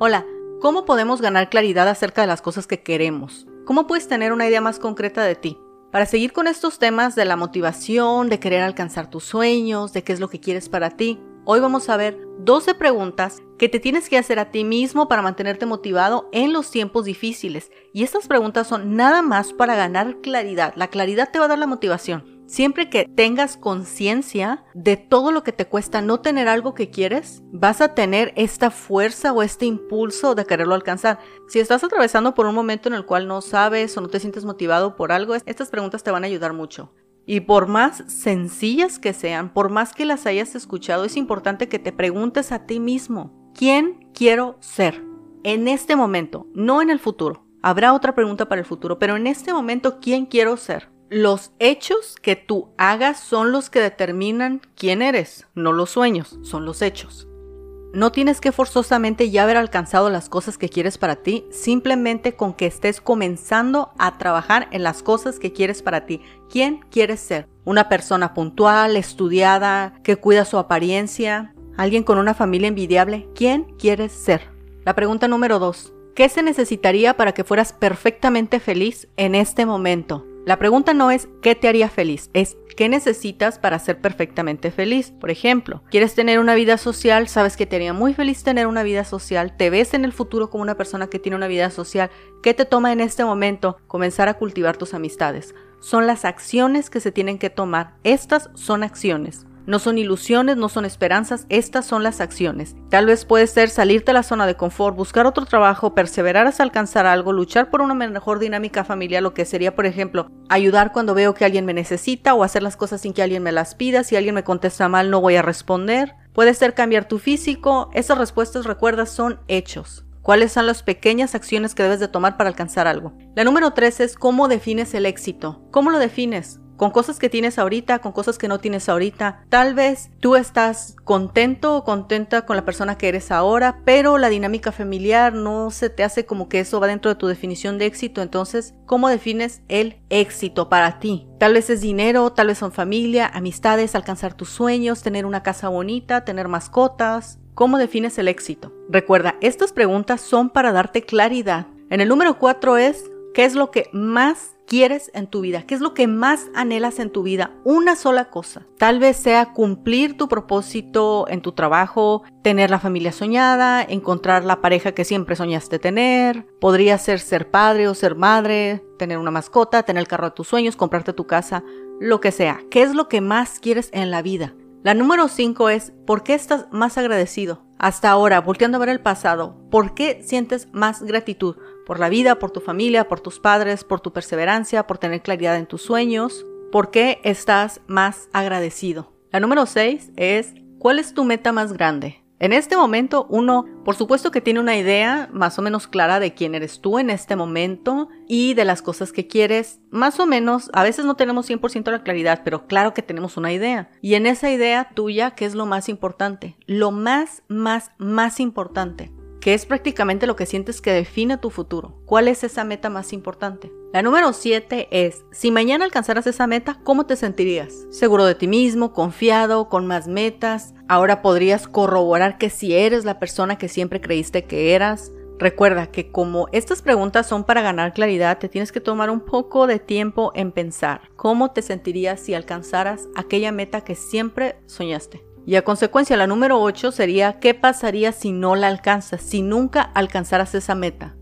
Hola, ¿cómo podemos ganar claridad acerca de las cosas que queremos? ¿Cómo puedes tener una idea más concreta de ti? Para seguir con estos temas de la motivación, de querer alcanzar tus sueños, de qué es lo que quieres para ti, hoy vamos a ver 12 preguntas que te tienes que hacer a ti mismo para mantenerte motivado en los tiempos difíciles. Y estas preguntas son nada más para ganar claridad. La claridad te va a dar la motivación. Siempre que tengas conciencia de todo lo que te cuesta no tener algo que quieres, vas a tener esta fuerza o este impulso de quererlo alcanzar. Si estás atravesando por un momento en el cual no sabes o no te sientes motivado por algo, estas preguntas te van a ayudar mucho. Y por más sencillas que sean, por más que las hayas escuchado, es importante que te preguntes a ti mismo, ¿quién quiero ser? En este momento, no en el futuro. Habrá otra pregunta para el futuro, pero en este momento, ¿quién quiero ser? Los hechos que tú hagas son los que determinan quién eres, no los sueños, son los hechos. No tienes que forzosamente ya haber alcanzado las cosas que quieres para ti, simplemente con que estés comenzando a trabajar en las cosas que quieres para ti. ¿Quién quieres ser? ¿Una persona puntual, estudiada, que cuida su apariencia? ¿Alguien con una familia envidiable? ¿Quién quieres ser? La pregunta número dos. ¿Qué se necesitaría para que fueras perfectamente feliz en este momento? La pregunta no es qué te haría feliz, es qué necesitas para ser perfectamente feliz. Por ejemplo, quieres tener una vida social, sabes que te haría muy feliz tener una vida social, te ves en el futuro como una persona que tiene una vida social, ¿qué te toma en este momento comenzar a cultivar tus amistades? Son las acciones que se tienen que tomar. Estas son acciones. No son ilusiones, no son esperanzas, estas son las acciones. Tal vez puede ser salirte de la zona de confort, buscar otro trabajo, perseverar hasta alcanzar algo, luchar por una mejor dinámica familiar, lo que sería, por ejemplo, ayudar cuando veo que alguien me necesita o hacer las cosas sin que alguien me las pida. Si alguien me contesta mal, no voy a responder. Puede ser cambiar tu físico. Esas respuestas, recuerda, son hechos. ¿Cuáles son las pequeñas acciones que debes de tomar para alcanzar algo? La número tres es cómo defines el éxito. ¿Cómo lo defines? Con cosas que tienes ahorita, con cosas que no tienes ahorita. Tal vez tú estás contento o contenta con la persona que eres ahora, pero la dinámica familiar no se te hace como que eso va dentro de tu definición de éxito. Entonces, ¿cómo defines el éxito para ti? Tal vez es dinero, tal vez son familia, amistades, alcanzar tus sueños, tener una casa bonita, tener mascotas. ¿Cómo defines el éxito? Recuerda, estas preguntas son para darte claridad. En el número 4 es, ¿qué es lo que más quieres en tu vida? ¿Qué es lo que más anhelas en tu vida? Una sola cosa. Tal vez sea cumplir tu propósito en tu trabajo, tener la familia soñada, encontrar la pareja que siempre soñaste tener. Podría ser ser padre o ser madre, tener una mascota, tener el carro de tus sueños, comprarte tu casa, lo que sea. ¿Qué es lo que más quieres en la vida? La número 5 es, ¿por qué estás más agradecido? Hasta ahora, volteando a ver el pasado, ¿por qué sientes más gratitud? Por la vida, por tu familia, por tus padres, por tu perseverancia, por tener claridad en tus sueños. ¿Por qué estás más agradecido? La número 6 es, ¿cuál es tu meta más grande? En este momento uno, por supuesto que tiene una idea más o menos clara de quién eres tú en este momento y de las cosas que quieres. Más o menos, a veces no tenemos 100% la claridad, pero claro que tenemos una idea. Y en esa idea tuya, ¿qué es lo más importante? Lo más, más, más importante que es prácticamente lo que sientes que define tu futuro. ¿Cuál es esa meta más importante? La número 7 es, si mañana alcanzaras esa meta, ¿cómo te sentirías? ¿Seguro de ti mismo, confiado, con más metas? Ahora podrías corroborar que si eres la persona que siempre creíste que eras. Recuerda que como estas preguntas son para ganar claridad, te tienes que tomar un poco de tiempo en pensar cómo te sentirías si alcanzaras aquella meta que siempre soñaste. Y a consecuencia, la número 8 sería, ¿qué pasaría si no la alcanzas, si nunca alcanzaras esa meta?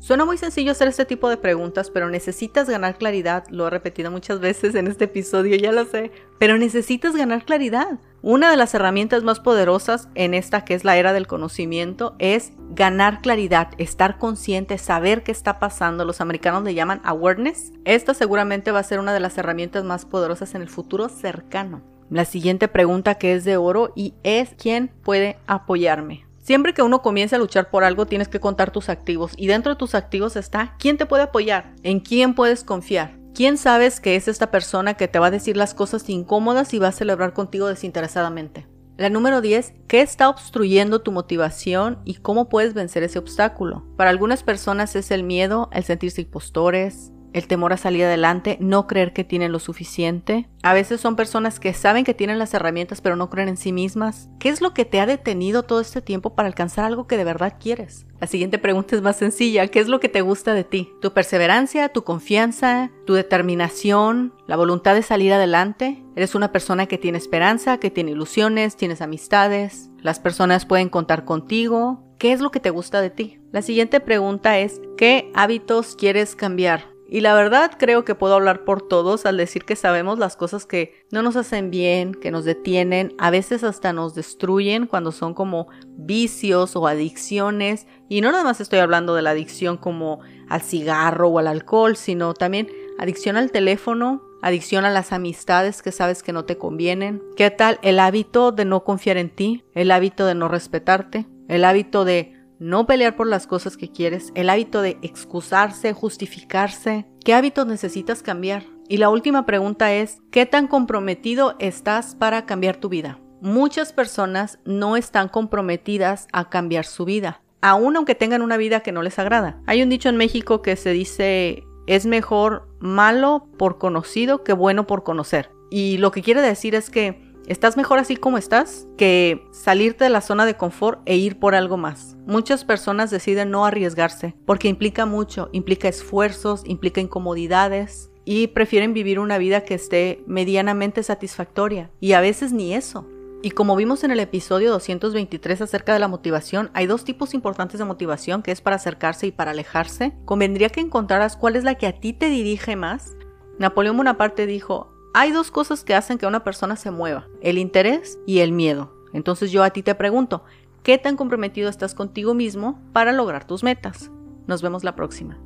Suena muy sencillo hacer este tipo de preguntas, pero necesitas ganar claridad. Lo he repetido muchas veces en este episodio, ya lo sé. Pero necesitas ganar claridad. Una de las herramientas más poderosas en esta que es la era del conocimiento es ganar claridad, estar consciente, saber qué está pasando. Los americanos le llaman awareness. Esta seguramente va a ser una de las herramientas más poderosas en el futuro cercano la siguiente pregunta que es de oro y es ¿quién puede apoyarme? Siempre que uno comience a luchar por algo tienes que contar tus activos y dentro de tus activos está quién te puede apoyar, en quién puedes confiar. ¿Quién sabes que es esta persona que te va a decir las cosas incómodas y va a celebrar contigo desinteresadamente? La número 10, ¿qué está obstruyendo tu motivación y cómo puedes vencer ese obstáculo? Para algunas personas es el miedo, el sentirse impostores, el temor a salir adelante, no creer que tienen lo suficiente. A veces son personas que saben que tienen las herramientas pero no creen en sí mismas. ¿Qué es lo que te ha detenido todo este tiempo para alcanzar algo que de verdad quieres? La siguiente pregunta es más sencilla. ¿Qué es lo que te gusta de ti? ¿Tu perseverancia, tu confianza, tu determinación, la voluntad de salir adelante? ¿Eres una persona que tiene esperanza, que tiene ilusiones, tienes amistades? ¿Las personas pueden contar contigo? ¿Qué es lo que te gusta de ti? La siguiente pregunta es, ¿qué hábitos quieres cambiar? Y la verdad creo que puedo hablar por todos al decir que sabemos las cosas que no nos hacen bien, que nos detienen, a veces hasta nos destruyen cuando son como vicios o adicciones. Y no nada más estoy hablando de la adicción como al cigarro o al alcohol, sino también adicción al teléfono, adicción a las amistades que sabes que no te convienen. ¿Qué tal el hábito de no confiar en ti? El hábito de no respetarte? El hábito de no pelear por las cosas que quieres, el hábito de excusarse, justificarse. ¿Qué hábitos necesitas cambiar? Y la última pregunta es, ¿qué tan comprometido estás para cambiar tu vida? Muchas personas no están comprometidas a cambiar su vida, aun aunque tengan una vida que no les agrada. Hay un dicho en México que se dice, es mejor malo por conocido que bueno por conocer. Y lo que quiere decir es que Estás mejor así como estás que salirte de la zona de confort e ir por algo más. Muchas personas deciden no arriesgarse porque implica mucho, implica esfuerzos, implica incomodidades y prefieren vivir una vida que esté medianamente satisfactoria y a veces ni eso. Y como vimos en el episodio 223 acerca de la motivación, hay dos tipos importantes de motivación, que es para acercarse y para alejarse. Convendría que encontraras cuál es la que a ti te dirige más. Napoleón Bonaparte dijo, hay dos cosas que hacen que una persona se mueva, el interés y el miedo. Entonces yo a ti te pregunto, ¿qué tan comprometido estás contigo mismo para lograr tus metas? Nos vemos la próxima.